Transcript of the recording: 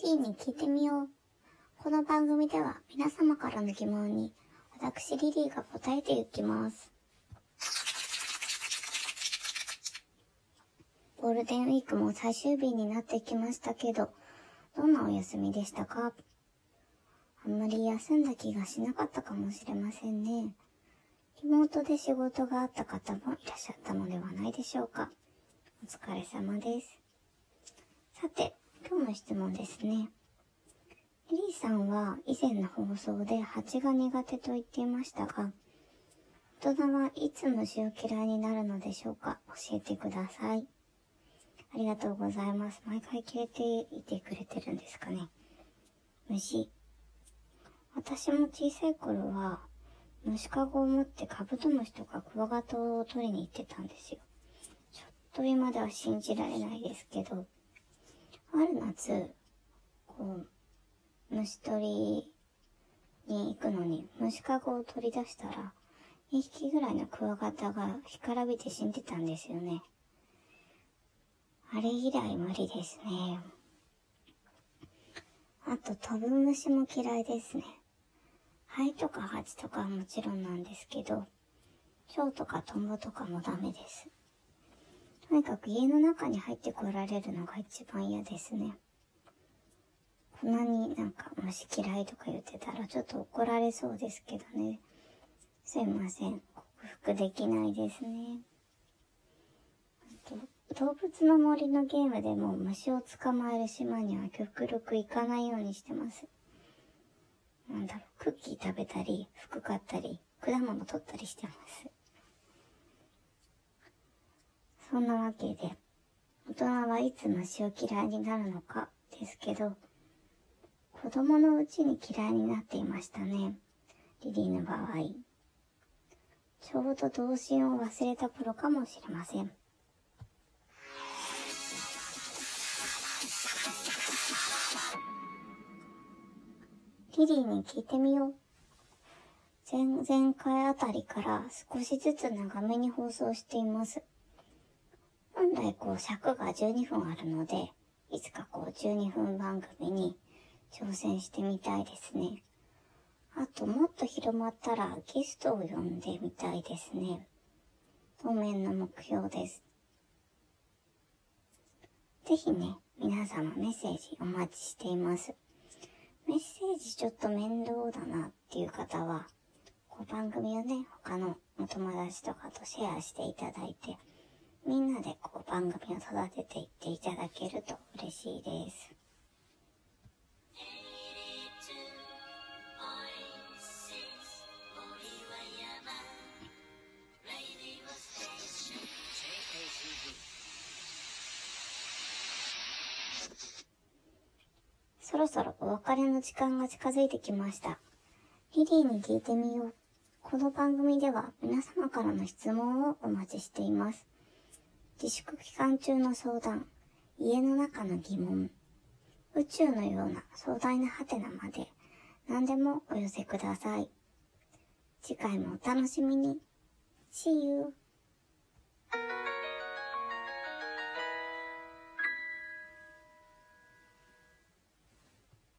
リリーに聞いてみよう。この番組では皆様からの疑問に私リリーが答えていきます。ゴールデンウィークも最終日になってきましたけど、どんなお休みでしたか？あんまり休んだ気がしなかったかもしれませんね。リモートで仕事があった方もいらっしゃったのではないでしょうか。お疲れ様です。さて、今日の質問ですね。リリーさんは以前の放送で蜂が苦手と言っていましたが、大人はいつ虫を嫌いになるのでしょうか？教えてください。ありがとうございます。毎回聞いていてくれてるんですかね？虫。私も小さい頃は、虫かごを持ってカブトムシとかクワガタを取りに行ってたんですよ。ちょっと今では信じられないですけど、ある夏、こう、虫取りに行くのに虫かごを取り出したら、2匹ぐらいのクワガタが干からびて死んでたんですよね。あれ以来無理ですね。あと飛ぶ虫も嫌いですね。ハエとかハチとかはもちろんなんですけど、蝶とかトンボとかもダメです。とにかく家の中に入ってこられるのが一番嫌ですね。こんなになんか虫嫌いとか言ってたらちょっと怒られそうですけどね。すいません。克服できないですね。動物の森のゲームでも虫を捕まえる島には極力行かないようにしてます。なんだろう、クッキー食べたり、服買ったり、果物取ったりしてます。そんなわけで、大人はいつ虫を嫌いになるのかですけど、子供のうちに嫌いになっていましたね。リリーの場合。ちょうど童心を忘れた頃かもしれません。リリーに聞いてみよう。前々回あたりから少しずつ長めに放送しています。本来こう尺が12分あるので、いつかこう12分番組に挑戦してみたいですね。あともっと広まったらゲストを呼んでみたいですね。当面の目標です。ぜひね、皆様メッセージお待ちしています。メッセージちょっと面倒だなっていう方は、こう番組をね、他のお友達とかとシェアしていただいて、みんなでこう番組を育てていっていただけると嬉しいです。そろそろお別れの時間が近づいてきました。リリーに聞いてみよう。この番組では皆様からの質問をお待ちしています。自粛期間中の相談、家の中の疑問、宇宙のような壮大なハテナまで何でもお寄せください。次回もお楽しみに。See you!